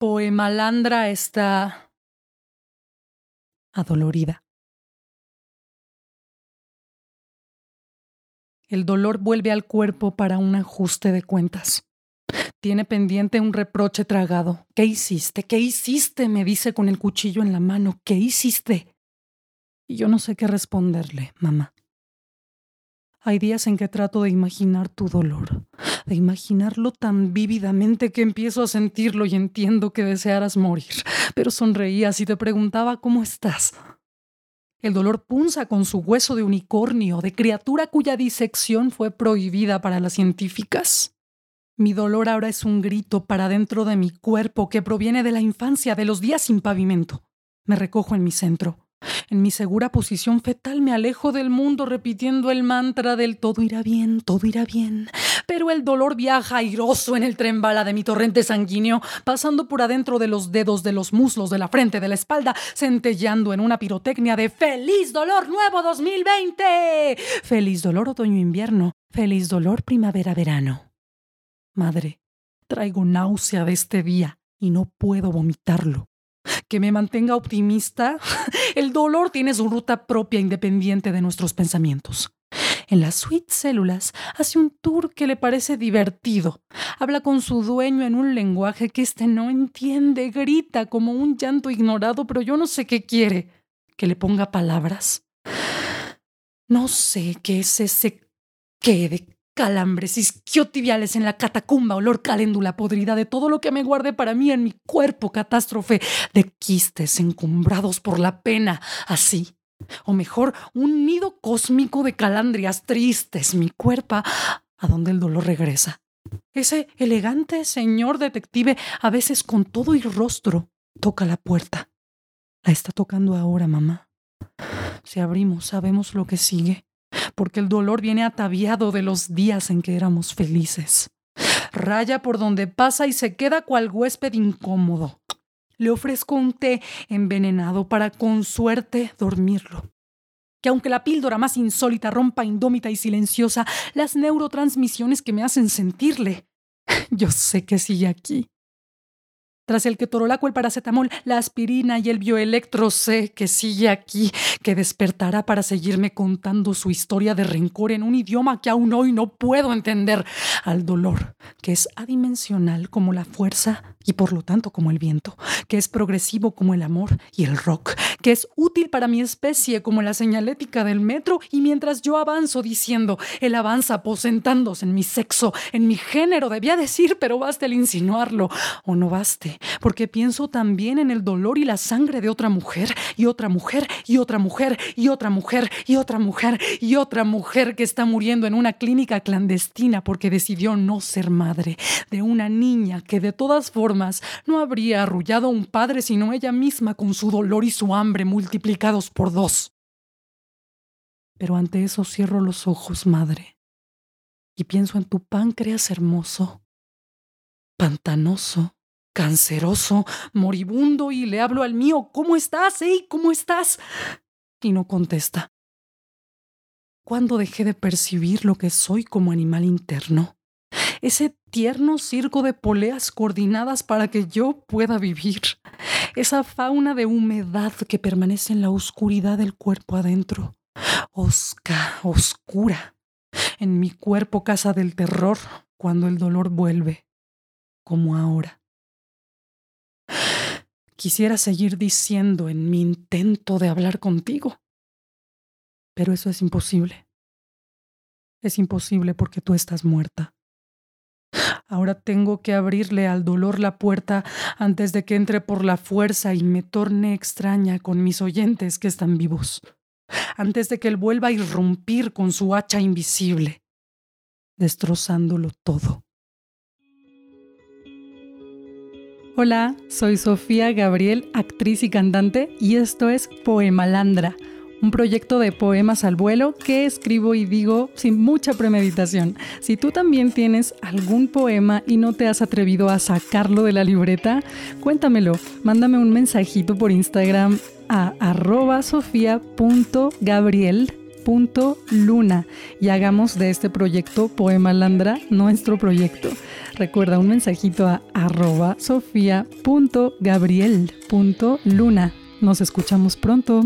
Poemalandra está adolorida. El dolor vuelve al cuerpo para un ajuste de cuentas. Tiene pendiente un reproche tragado. ¿Qué hiciste? ¿Qué hiciste? me dice con el cuchillo en la mano. ¿Qué hiciste? Y yo no sé qué responderle, mamá. Hay días en que trato de imaginar tu dolor, de imaginarlo tan vívidamente que empiezo a sentirlo y entiendo que desearas morir, pero sonreías y te preguntaba cómo estás. El dolor punza con su hueso de unicornio, de criatura cuya disección fue prohibida para las científicas. Mi dolor ahora es un grito para dentro de mi cuerpo que proviene de la infancia, de los días sin pavimento. Me recojo en mi centro. En mi segura posición fetal me alejo del mundo repitiendo el mantra del todo irá bien, todo irá bien. Pero el dolor viaja airoso en el tren bala de mi torrente sanguíneo, pasando por adentro de los dedos, de los muslos, de la frente, de la espalda, centellando en una pirotecnia de ¡Feliz dolor nuevo 2020! ¡Feliz dolor otoño-invierno! ¡Feliz dolor primavera-verano! Madre, traigo náusea de este día y no puedo vomitarlo. Que me mantenga optimista. El dolor tiene su ruta propia independiente de nuestros pensamientos. En las suite células hace un tour que le parece divertido. Habla con su dueño en un lenguaje que éste no entiende, grita como un llanto ignorado, pero yo no sé qué quiere. Que le ponga palabras. No sé qué es ese qué de calambres, isquiotibiales en la catacumba, olor caléndula podrida de todo lo que me guardé para mí en mi cuerpo, catástrofe de quistes encumbrados por la pena, así. O mejor, un nido cósmico de calandrias tristes, mi cuerpo, a donde el dolor regresa. Ese elegante señor detective, a veces con todo y rostro, toca la puerta. La está tocando ahora, mamá. Si abrimos, sabemos lo que sigue porque el dolor viene ataviado de los días en que éramos felices. Raya por donde pasa y se queda cual huésped incómodo. Le ofrezco un té envenenado para con suerte dormirlo. Que aunque la píldora más insólita rompa indómita y silenciosa las neurotransmisiones que me hacen sentirle, yo sé que sigue aquí, tras el que ketorolaco, el paracetamol, la aspirina y el bioelectro sé que sigue aquí, que despertará para seguirme contando su historia de rencor en un idioma que aún hoy no puedo entender, al dolor, que es adimensional como la fuerza y por lo tanto como el viento, que es progresivo como el amor y el rock, que es útil para mi especie como la señalética del metro y mientras yo avanzo diciendo, él avanza aposentándose en mi sexo, en mi género, debía decir, pero baste el insinuarlo, o no baste, porque pienso también en el dolor y la sangre de otra mujer, y otra mujer, y otra mujer, y otra mujer, y otra mujer, y otra mujer que está muriendo en una clínica clandestina porque decidió no ser madre de una niña que de todas formas no habría arrullado a un padre sino ella misma con su dolor y su hambre multiplicados por dos. Pero ante eso cierro los ojos, madre, y pienso en tu páncreas hermoso, pantanoso, canceroso, moribundo, y le hablo al mío, ¿cómo estás? ¿Eh? ¿Cómo estás? Y no contesta. ¿Cuándo dejé de percibir lo que soy como animal interno? Ese tierno circo de poleas coordinadas para que yo pueda vivir. Esa fauna de humedad que permanece en la oscuridad del cuerpo adentro. Osca, oscura. En mi cuerpo casa del terror cuando el dolor vuelve, como ahora. Quisiera seguir diciendo en mi intento de hablar contigo, pero eso es imposible. Es imposible porque tú estás muerta. Ahora tengo que abrirle al dolor la puerta antes de que entre por la fuerza y me torne extraña con mis oyentes que están vivos, antes de que él vuelva a irrumpir con su hacha invisible, destrozándolo todo. Hola, soy Sofía Gabriel, actriz y cantante, y esto es Poemalandra, un proyecto de poemas al vuelo que escribo y digo sin mucha premeditación. Si tú también tienes algún poema y no te has atrevido a sacarlo de la libreta, cuéntamelo. Mándame un mensajito por Instagram a arroba y hagamos de este proyecto Poema Landra nuestro proyecto. Recuerda un mensajito a arroba sofía.gabriel.luna. Nos escuchamos pronto.